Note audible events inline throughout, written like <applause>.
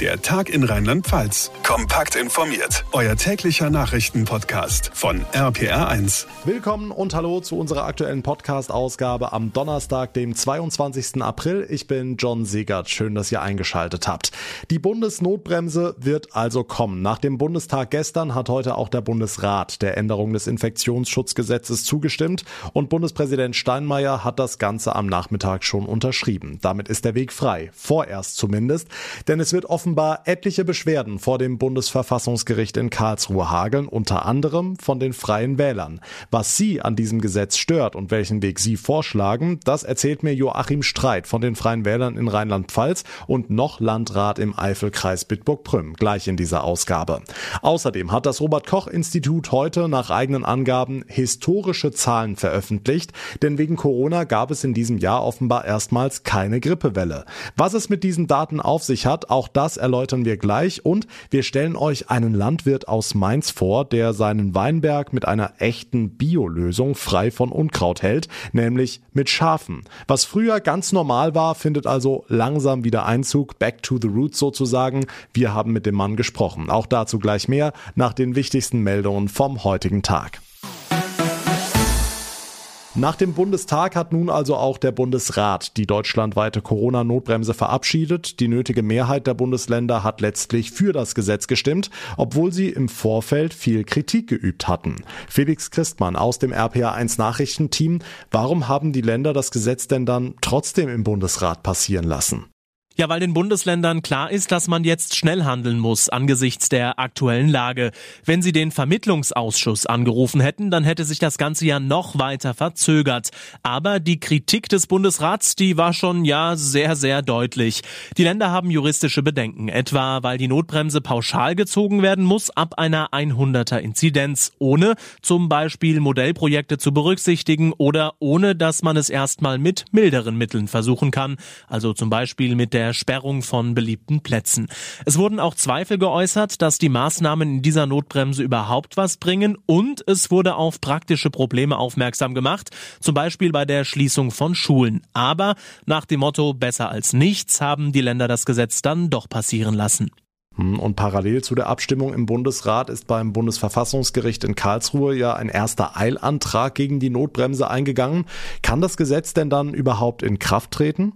Der Tag in Rheinland-Pfalz. Kompakt informiert. Euer täglicher Nachrichtenpodcast von RPR1. Willkommen und hallo zu unserer aktuellen Podcast-Ausgabe am Donnerstag, dem 22. April. Ich bin John Segert. Schön, dass ihr eingeschaltet habt. Die Bundesnotbremse wird also kommen. Nach dem Bundestag gestern hat heute auch der Bundesrat der Änderung des Infektionsschutzgesetzes zugestimmt und Bundespräsident Steinmeier hat das Ganze am Nachmittag schon unterschrieben. Damit ist der Weg frei. Vorerst zumindest. Denn es wird offen offenbar etliche Beschwerden vor dem Bundesverfassungsgericht in Karlsruhe hageln, unter anderem von den Freien Wählern. Was Sie an diesem Gesetz stört und welchen Weg Sie vorschlagen, das erzählt mir Joachim Streit von den Freien Wählern in Rheinland-Pfalz und noch Landrat im Eifelkreis Bitburg-Prüm, gleich in dieser Ausgabe. Außerdem hat das Robert-Koch-Institut heute nach eigenen Angaben historische Zahlen veröffentlicht, denn wegen Corona gab es in diesem Jahr offenbar erstmals keine Grippewelle. Was es mit diesen Daten auf sich hat, auch das das erläutern wir gleich und wir stellen euch einen Landwirt aus Mainz vor, der seinen Weinberg mit einer echten Biolösung frei von Unkraut hält, nämlich mit Schafen. Was früher ganz normal war, findet also langsam wieder Einzug, back to the roots sozusagen. Wir haben mit dem Mann gesprochen. Auch dazu gleich mehr nach den wichtigsten Meldungen vom heutigen Tag. Nach dem Bundestag hat nun also auch der Bundesrat die deutschlandweite Corona-Notbremse verabschiedet. Die nötige Mehrheit der Bundesländer hat letztlich für das Gesetz gestimmt, obwohl sie im Vorfeld viel Kritik geübt hatten. Felix Christmann aus dem RPA1 Nachrichtenteam. Warum haben die Länder das Gesetz denn dann trotzdem im Bundesrat passieren lassen? Ja, weil den Bundesländern klar ist, dass man jetzt schnell handeln muss angesichts der aktuellen Lage. Wenn sie den Vermittlungsausschuss angerufen hätten, dann hätte sich das Ganze ja noch weiter verzögert. Aber die Kritik des Bundesrats, die war schon ja sehr, sehr deutlich. Die Länder haben juristische Bedenken, etwa weil die Notbremse pauschal gezogen werden muss ab einer 100er Inzidenz, ohne zum Beispiel Modellprojekte zu berücksichtigen oder ohne, dass man es erstmal mit milderen Mitteln versuchen kann, also zum Beispiel mit der der Sperrung von beliebten Plätzen. Es wurden auch Zweifel geäußert, dass die Maßnahmen in dieser Notbremse überhaupt was bringen und es wurde auf praktische Probleme aufmerksam gemacht, zum Beispiel bei der Schließung von Schulen. Aber nach dem Motto besser als nichts haben die Länder das Gesetz dann doch passieren lassen. Hm, und parallel zu der Abstimmung im Bundesrat ist beim Bundesverfassungsgericht in Karlsruhe ja ein erster Eilantrag gegen die Notbremse eingegangen. Kann das Gesetz denn dann überhaupt in Kraft treten?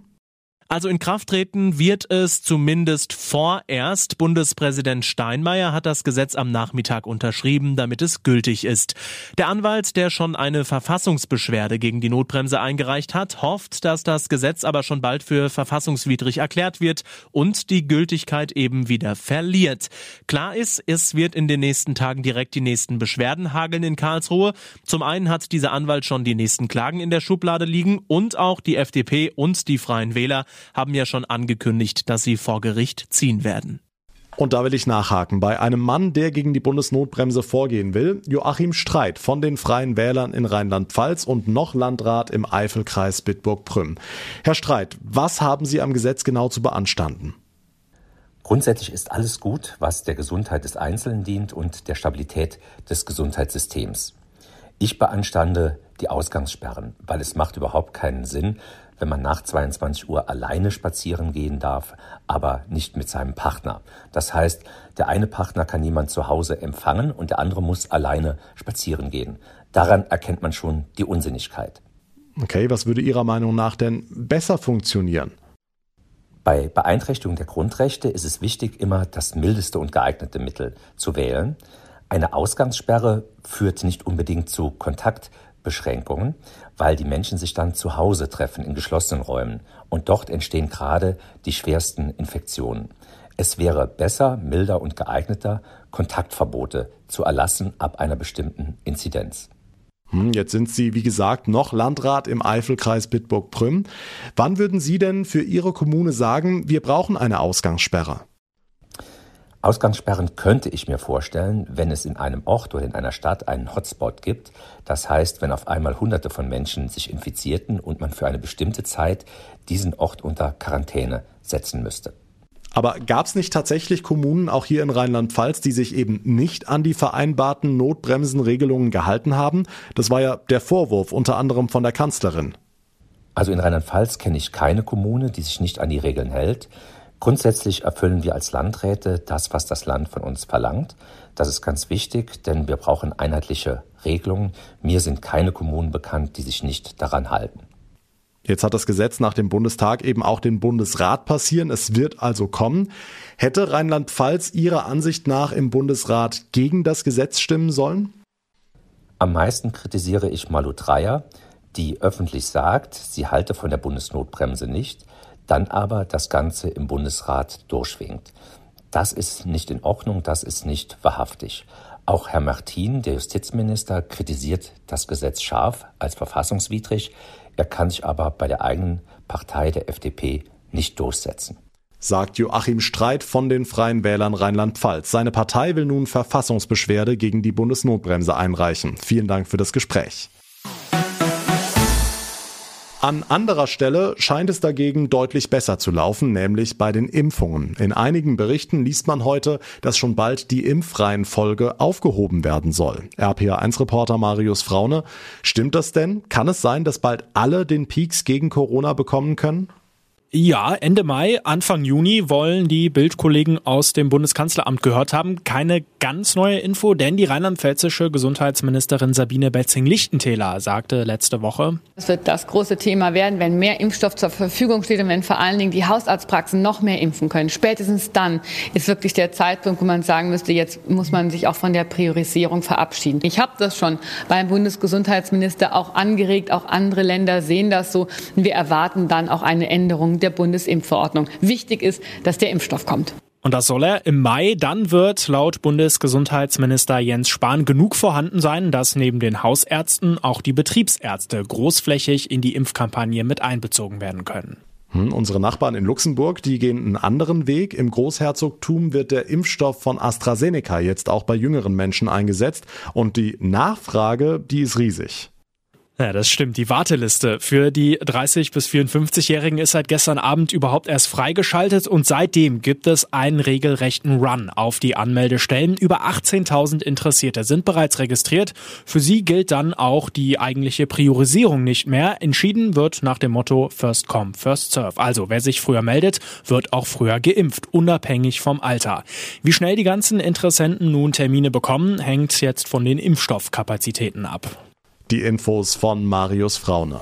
Also in Kraft treten wird es zumindest vorerst. Bundespräsident Steinmeier hat das Gesetz am Nachmittag unterschrieben, damit es gültig ist. Der Anwalt, der schon eine Verfassungsbeschwerde gegen die Notbremse eingereicht hat, hofft, dass das Gesetz aber schon bald für verfassungswidrig erklärt wird und die Gültigkeit eben wieder verliert. Klar ist, es wird in den nächsten Tagen direkt die nächsten Beschwerden hageln in Karlsruhe. Zum einen hat dieser Anwalt schon die nächsten Klagen in der Schublade liegen und auch die FDP und die Freien Wähler haben ja schon angekündigt, dass sie vor Gericht ziehen werden. Und da will ich nachhaken. Bei einem Mann, der gegen die Bundesnotbremse vorgehen will, Joachim Streit von den Freien Wählern in Rheinland-Pfalz und noch Landrat im Eifelkreis Bitburg-Prüm. Herr Streit, was haben Sie am Gesetz genau zu beanstanden? Grundsätzlich ist alles gut, was der Gesundheit des Einzelnen dient und der Stabilität des Gesundheitssystems. Ich beanstande die Ausgangssperren, weil es macht überhaupt keinen Sinn, wenn man nach 22 Uhr alleine spazieren gehen darf, aber nicht mit seinem Partner. Das heißt, der eine Partner kann jemand zu Hause empfangen und der andere muss alleine spazieren gehen. Daran erkennt man schon die Unsinnigkeit. Okay, was würde Ihrer Meinung nach denn besser funktionieren? Bei Beeinträchtigung der Grundrechte ist es wichtig, immer das mildeste und geeignete Mittel zu wählen. Eine Ausgangssperre führt nicht unbedingt zu Kontakt Beschränkungen, weil die Menschen sich dann zu Hause treffen in geschlossenen Räumen und dort entstehen gerade die schwersten Infektionen. Es wäre besser, milder und geeigneter, Kontaktverbote zu erlassen ab einer bestimmten Inzidenz. Hm, jetzt sind Sie, wie gesagt, noch Landrat im Eifelkreis Bitburg-Prüm. Wann würden Sie denn für Ihre Kommune sagen, wir brauchen eine Ausgangssperre? Ausgangssperren könnte ich mir vorstellen, wenn es in einem Ort oder in einer Stadt einen Hotspot gibt. Das heißt, wenn auf einmal Hunderte von Menschen sich infizierten und man für eine bestimmte Zeit diesen Ort unter Quarantäne setzen müsste. Aber gab es nicht tatsächlich Kommunen, auch hier in Rheinland-Pfalz, die sich eben nicht an die vereinbarten Notbremsenregelungen gehalten haben? Das war ja der Vorwurf unter anderem von der Kanzlerin. Also in Rheinland-Pfalz kenne ich keine Kommune, die sich nicht an die Regeln hält. Grundsätzlich erfüllen wir als Landräte das, was das Land von uns verlangt. Das ist ganz wichtig, denn wir brauchen einheitliche Regelungen. Mir sind keine Kommunen bekannt, die sich nicht daran halten. Jetzt hat das Gesetz nach dem Bundestag eben auch den Bundesrat passieren. Es wird also kommen. Hätte Rheinland-Pfalz Ihrer Ansicht nach im Bundesrat gegen das Gesetz stimmen sollen? Am meisten kritisiere ich Malu Dreyer, die öffentlich sagt, sie halte von der Bundesnotbremse nicht, dann aber das Ganze im Bundesrat durchwinkt. Das ist nicht in Ordnung, das ist nicht wahrhaftig. Auch Herr Martin, der Justizminister, kritisiert das Gesetz scharf als verfassungswidrig. Er kann sich aber bei der eigenen Partei der FDP nicht durchsetzen. Sagt Joachim Streit von den Freien Wählern Rheinland-Pfalz. Seine Partei will nun Verfassungsbeschwerde gegen die Bundesnotbremse einreichen. Vielen Dank für das Gespräch. An anderer Stelle scheint es dagegen deutlich besser zu laufen, nämlich bei den Impfungen. In einigen Berichten liest man heute, dass schon bald die Impfreihenfolge aufgehoben werden soll. RPA1-Reporter Marius Fraune, stimmt das denn? Kann es sein, dass bald alle den Peaks gegen Corona bekommen können? Ja, Ende Mai, Anfang Juni wollen die Bildkollegen aus dem Bundeskanzleramt gehört haben. Keine ganz neue Info, denn die rheinland-pfälzische Gesundheitsministerin Sabine Betzing-Lichtentäler sagte letzte Woche. Es wird das große Thema werden, wenn mehr Impfstoff zur Verfügung steht und wenn vor allen Dingen die Hausarztpraxen noch mehr impfen können. Spätestens dann ist wirklich der Zeitpunkt, wo man sagen müsste, jetzt muss man sich auch von der Priorisierung verabschieden. Ich habe das schon beim Bundesgesundheitsminister auch angeregt, auch andere Länder sehen das so. Wir erwarten dann auch eine Änderung der Bundesimpfverordnung. Wichtig ist, dass der Impfstoff kommt. Und das soll er im Mai. Dann wird laut Bundesgesundheitsminister Jens Spahn genug vorhanden sein, dass neben den Hausärzten auch die Betriebsärzte großflächig in die Impfkampagne mit einbezogen werden können. Hm, unsere Nachbarn in Luxemburg, die gehen einen anderen Weg. Im Großherzogtum wird der Impfstoff von AstraZeneca jetzt auch bei jüngeren Menschen eingesetzt und die Nachfrage, die ist riesig. Ja, das stimmt. Die Warteliste für die 30 bis 54-Jährigen ist seit gestern Abend überhaupt erst freigeschaltet und seitdem gibt es einen regelrechten Run auf die Anmeldestellen. Über 18.000 Interessierte sind bereits registriert. Für sie gilt dann auch die eigentliche Priorisierung nicht mehr. Entschieden wird nach dem Motto First Come, First Serve. Also wer sich früher meldet, wird auch früher geimpft, unabhängig vom Alter. Wie schnell die ganzen Interessenten nun Termine bekommen, hängt jetzt von den Impfstoffkapazitäten ab. Die Infos von Marius Fraune.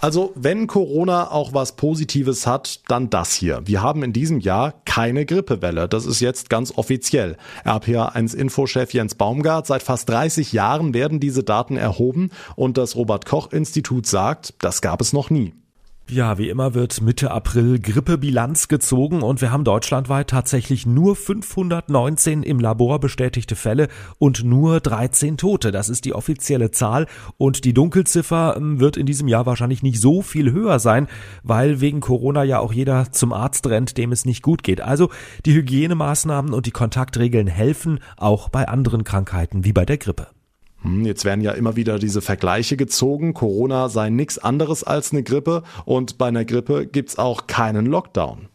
Also, wenn Corona auch was Positives hat, dann das hier. Wir haben in diesem Jahr keine Grippewelle. Das ist jetzt ganz offiziell. RPA1-Infochef Jens Baumgart, seit fast 30 Jahren werden diese Daten erhoben und das Robert-Koch-Institut sagt, das gab es noch nie. Ja, wie immer wird Mitte April Grippebilanz gezogen und wir haben deutschlandweit tatsächlich nur 519 im Labor bestätigte Fälle und nur 13 Tote. Das ist die offizielle Zahl und die Dunkelziffer ähm, wird in diesem Jahr wahrscheinlich nicht so viel höher sein, weil wegen Corona ja auch jeder zum Arzt rennt, dem es nicht gut geht. Also die Hygienemaßnahmen und die Kontaktregeln helfen auch bei anderen Krankheiten wie bei der Grippe. Hm, jetzt werden ja immer wieder diese Vergleiche gezogen. Corona sei nichts anderes als eine Grippe und bei einer Grippe gibt's auch keinen Lockdown.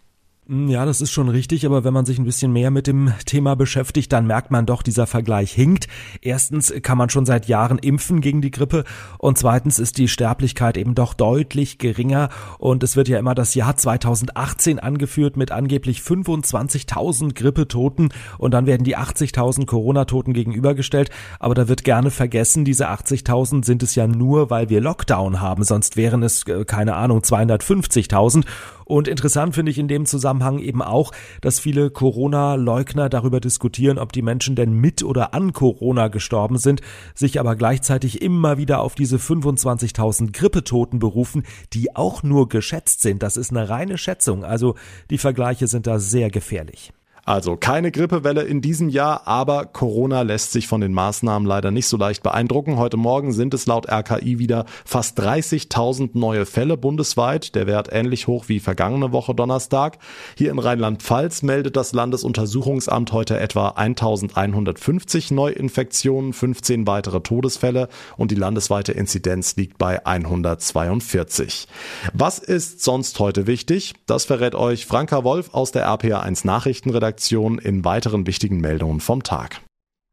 Hm, ja, das ist schon richtig, aber wenn man sich ein bisschen mehr mit dem Thema beschäftigt, dann merkt man doch, dieser Vergleich hinkt. Erstens kann man schon seit Jahren impfen gegen die Grippe und zweitens ist die Sterblichkeit eben doch deutlich geringer. Und es wird ja immer das Jahr 2018 angeführt mit angeblich 25.000 Grippetoten und dann werden die 80.000 Corona-Toten gegenübergestellt, aber da wird gerne vergessen, diese 80.000 sind es ja nur, weil wir Lockdown haben, sonst wären es, äh, keine Ahnung, 250.000 und interessant finde ich in dem Zusammenhang eben auch, dass viele Corona-Leugner darüber diskutieren, ob die Menschen denn mit oder an Corona gestorben sind, sich aber gleichzeitig immer wieder auf diese 25.000 Grippetoten berufen, die auch nur geschätzt sind. Das ist eine reine Schätzung. Also die Vergleiche sind da sehr gefährlich. Also keine Grippewelle in diesem Jahr, aber Corona lässt sich von den Maßnahmen leider nicht so leicht beeindrucken. Heute Morgen sind es laut RKI wieder fast 30.000 neue Fälle bundesweit, der Wert ähnlich hoch wie vergangene Woche Donnerstag. Hier in Rheinland-Pfalz meldet das Landesuntersuchungsamt heute etwa 1150 Neuinfektionen, 15 weitere Todesfälle und die landesweite Inzidenz liegt bei 142. Was ist sonst heute wichtig? Das verrät euch Franka Wolf aus der RPA1 Nachrichtenredaktion Redaktion in weiteren wichtigen Meldungen vom Tag.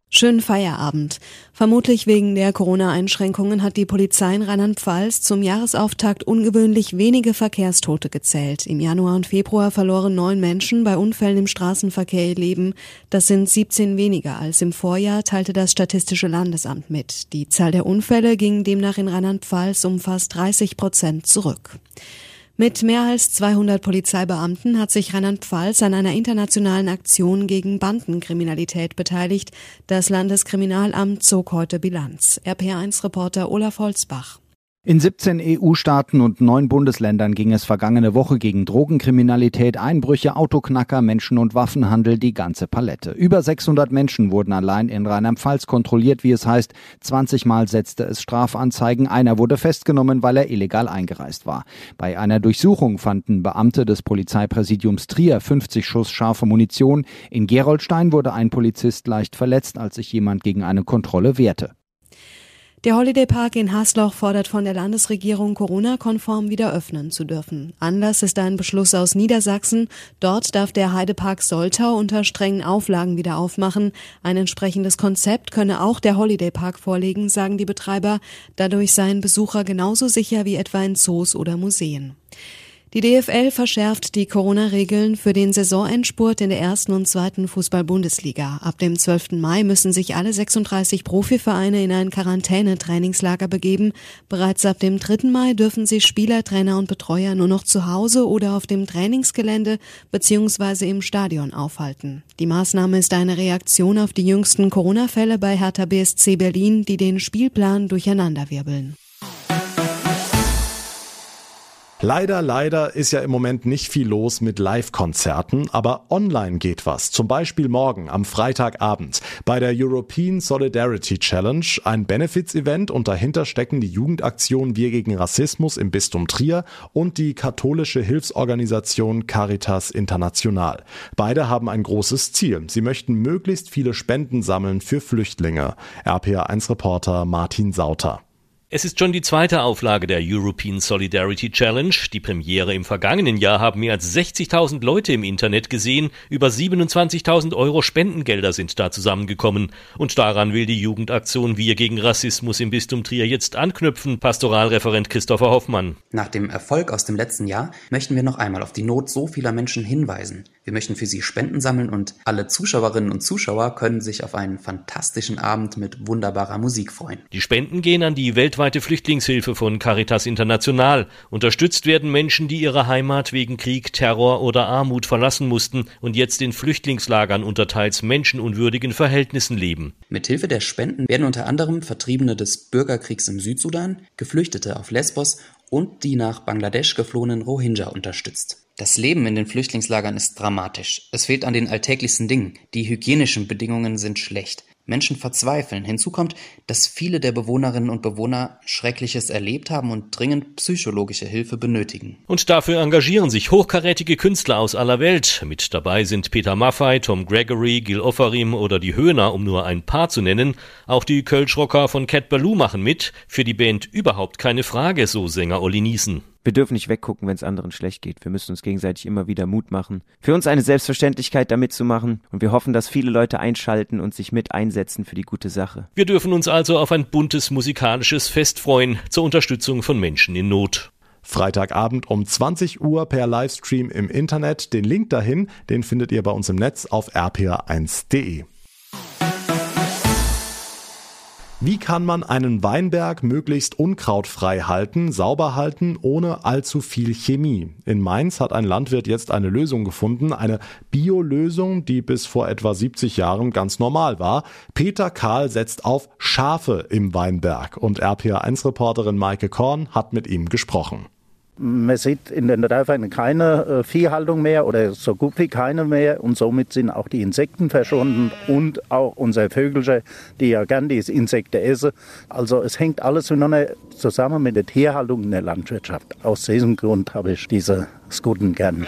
Schönen Feierabend. Vermutlich wegen der Corona-Einschränkungen hat die Polizei in Rheinland-Pfalz zum Jahresauftakt ungewöhnlich wenige Verkehrstote gezählt. Im Januar und Februar verloren neun Menschen bei Unfällen im Straßenverkehr ihr Leben. Das sind 17 weniger als im Vorjahr, teilte das Statistische Landesamt mit. Die Zahl der Unfälle ging demnach in Rheinland-Pfalz um fast 30 Prozent zurück. Mit mehr als 200 Polizeibeamten hat sich Rheinland-Pfalz an einer internationalen Aktion gegen Bandenkriminalität beteiligt. Das Landeskriminalamt zog heute Bilanz. RPA1-Reporter Olaf Holzbach. In 17 EU-Staaten und neun Bundesländern ging es vergangene Woche gegen Drogenkriminalität, Einbrüche, Autoknacker, Menschen- und Waffenhandel die ganze Palette. Über 600 Menschen wurden allein in Rheinland-Pfalz kontrolliert, wie es heißt. 20 Mal setzte es Strafanzeigen. Einer wurde festgenommen, weil er illegal eingereist war. Bei einer Durchsuchung fanden Beamte des Polizeipräsidiums Trier 50 Schuss scharfe Munition. In Geroldstein wurde ein Polizist leicht verletzt, als sich jemand gegen eine Kontrolle wehrte. Der Holiday Park in Hasloch fordert von der Landesregierung, Corona-konform wieder öffnen zu dürfen. Anlass ist ein Beschluss aus Niedersachsen. Dort darf der Heidepark Soltau unter strengen Auflagen wieder aufmachen. Ein entsprechendes Konzept könne auch der Holiday Park vorlegen, sagen die Betreiber. Dadurch seien Besucher genauso sicher wie etwa in Zoos oder Museen. Die DFL verschärft die Corona-Regeln für den Saisonendspurt in der ersten und zweiten Fußball-Bundesliga. Ab dem 12. Mai müssen sich alle 36 Profivereine in ein Quarantäne-Trainingslager begeben. Bereits ab dem 3. Mai dürfen sich Spieler, Trainer und Betreuer nur noch zu Hause oder auf dem Trainingsgelände bzw. im Stadion aufhalten. Die Maßnahme ist eine Reaktion auf die jüngsten Corona-Fälle bei Hertha BSC Berlin, die den Spielplan durcheinanderwirbeln. Leider, leider ist ja im Moment nicht viel los mit Live-Konzerten, aber online geht was. Zum Beispiel morgen am Freitagabend bei der European Solidarity Challenge, ein Benefits-Event und dahinter stecken die Jugendaktion Wir gegen Rassismus im Bistum Trier und die katholische Hilfsorganisation Caritas International. Beide haben ein großes Ziel. Sie möchten möglichst viele Spenden sammeln für Flüchtlinge. RPA1-Reporter Martin Sauter. Es ist schon die zweite Auflage der European Solidarity Challenge. Die Premiere im vergangenen Jahr haben mehr als 60.000 Leute im Internet gesehen. Über 27.000 Euro Spendengelder sind da zusammengekommen. Und daran will die Jugendaktion Wir gegen Rassismus im Bistum Trier jetzt anknüpfen. Pastoralreferent Christopher Hoffmann. Nach dem Erfolg aus dem letzten Jahr möchten wir noch einmal auf die Not so vieler Menschen hinweisen. Wir möchten für sie Spenden sammeln und alle Zuschauerinnen und Zuschauer können sich auf einen fantastischen Abend mit wunderbarer Musik freuen. Die Spenden gehen an die weltweite Flüchtlingshilfe von Caritas International. Unterstützt werden Menschen, die ihre Heimat wegen Krieg, Terror oder Armut verlassen mussten und jetzt in Flüchtlingslagern unter teils menschenunwürdigen Verhältnissen leben. Mithilfe der Spenden werden unter anderem Vertriebene des Bürgerkriegs im Südsudan, Geflüchtete auf Lesbos und die nach Bangladesch geflohenen Rohingya unterstützt. Das Leben in den Flüchtlingslagern ist dramatisch. Es fehlt an den alltäglichsten Dingen. Die hygienischen Bedingungen sind schlecht. Menschen verzweifeln. Hinzu kommt, dass viele der Bewohnerinnen und Bewohner Schreckliches erlebt haben und dringend psychologische Hilfe benötigen. Und dafür engagieren sich hochkarätige Künstler aus aller Welt. Mit dabei sind Peter Maffei, Tom Gregory, Gil Offarim oder die Höhner, um nur ein paar zu nennen. Auch die Kölschrocker von Cat Ballou machen mit. Für die Band überhaupt keine Frage, so Sänger Olli Niesen. Wir dürfen nicht weggucken, wenn es anderen schlecht geht. Wir müssen uns gegenseitig immer wieder Mut machen. Für uns eine Selbstverständlichkeit, da mitzumachen. Und wir hoffen, dass viele Leute einschalten und sich mit einsetzen für die gute Sache. Wir dürfen uns also auf ein buntes musikalisches Fest freuen zur Unterstützung von Menschen in Not. Freitagabend um 20 Uhr per Livestream im Internet. Den Link dahin, den findet ihr bei uns im Netz auf rpa1.de. Wie kann man einen Weinberg möglichst unkrautfrei halten, sauber halten, ohne allzu viel Chemie? In Mainz hat ein Landwirt jetzt eine Lösung gefunden, eine Bio-Lösung, die bis vor etwa 70 Jahren ganz normal war. Peter Karl setzt auf Schafe im Weinberg und RPA1-Reporterin Maike Korn hat mit ihm gesprochen. Man sieht in den Dörfern keine äh, Viehhaltung mehr oder so gut wie keine mehr und somit sind auch die Insekten verschwunden und auch unsere Vögel, die ja gern diese Insekten essen. Also es hängt alles zusammen mit der Tierhaltung in der Landwirtschaft. Aus diesem Grund habe ich diese Skudden gern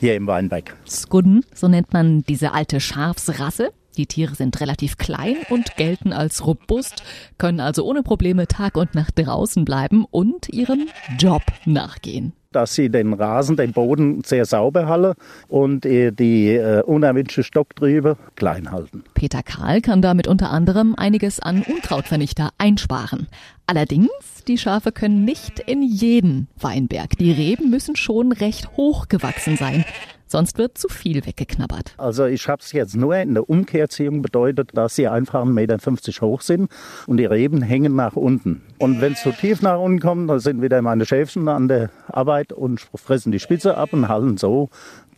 hier im Weinberg. Skudden, so nennt man diese alte Schafsrasse. Die Tiere sind relativ klein und gelten als robust, können also ohne Probleme Tag und Nacht draußen bleiben und ihrem Job nachgehen dass sie den Rasen, den Boden sehr sauber halten und die äh, unerwünschte Stocktriebe klein halten. Peter Karl kann damit unter anderem einiges an Unkrautvernichter einsparen. Allerdings, die Schafe können nicht in jeden Weinberg. Die Reben müssen schon recht hoch gewachsen sein. Sonst wird zu viel weggeknabbert. Also ich habe es jetzt nur in der Umkehrziehung bedeutet, dass sie einfach 1,50 Meter hoch sind und die Reben hängen nach unten. Und wenn es zu tief nach unten kommt, dann sind wieder meine Schäfchen an der Arbeit und fressen die Spitze ab und halten so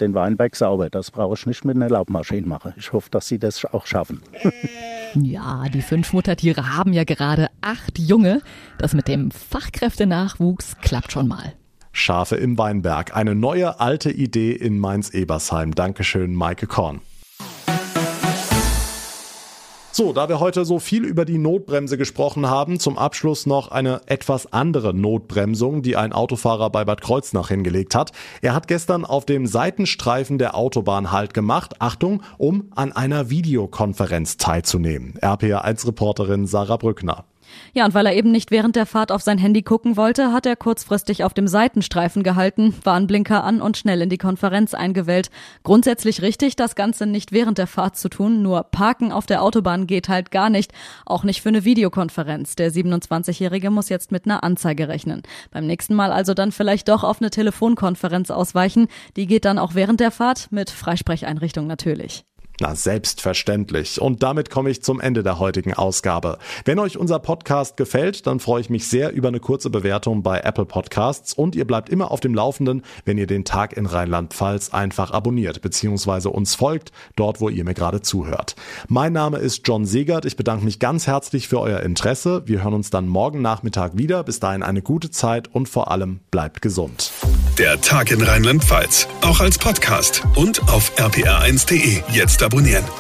den Weinberg sauber. Das brauche ich nicht mit einer Laubmaschine machen. Ich hoffe, dass sie das auch schaffen. <laughs> ja, die fünf Muttertiere haben ja gerade acht Junge. Das mit dem Fachkräftenachwuchs klappt schon mal. Schafe im Weinberg. Eine neue alte Idee in Mainz-Ebersheim. Dankeschön, Maike Korn. So, da wir heute so viel über die Notbremse gesprochen haben, zum Abschluss noch eine etwas andere Notbremsung, die ein Autofahrer bei Bad Kreuznach hingelegt hat. Er hat gestern auf dem Seitenstreifen der Autobahn Halt gemacht, Achtung, um an einer Videokonferenz teilzunehmen. RPA1-Reporterin Sarah Brückner. Ja, und weil er eben nicht während der Fahrt auf sein Handy gucken wollte, hat er kurzfristig auf dem Seitenstreifen gehalten, Warnblinker an und schnell in die Konferenz eingewählt. Grundsätzlich richtig, das Ganze nicht während der Fahrt zu tun, nur Parken auf der Autobahn geht halt gar nicht, auch nicht für eine Videokonferenz. Der 27-Jährige muss jetzt mit einer Anzeige rechnen. Beim nächsten Mal also dann vielleicht doch auf eine Telefonkonferenz ausweichen. Die geht dann auch während der Fahrt mit Freisprecheinrichtung natürlich. Na, selbstverständlich. Und damit komme ich zum Ende der heutigen Ausgabe. Wenn euch unser Podcast gefällt, dann freue ich mich sehr über eine kurze Bewertung bei Apple Podcasts und ihr bleibt immer auf dem Laufenden, wenn ihr den Tag in Rheinland-Pfalz einfach abonniert bzw. uns folgt, dort wo ihr mir gerade zuhört. Mein Name ist John Segert. Ich bedanke mich ganz herzlich für euer Interesse. Wir hören uns dann morgen Nachmittag wieder. Bis dahin eine gute Zeit und vor allem bleibt gesund. Der Tag in Rheinland-Pfalz, auch als Podcast und auf rpr1.de. Jetzt abonnieren.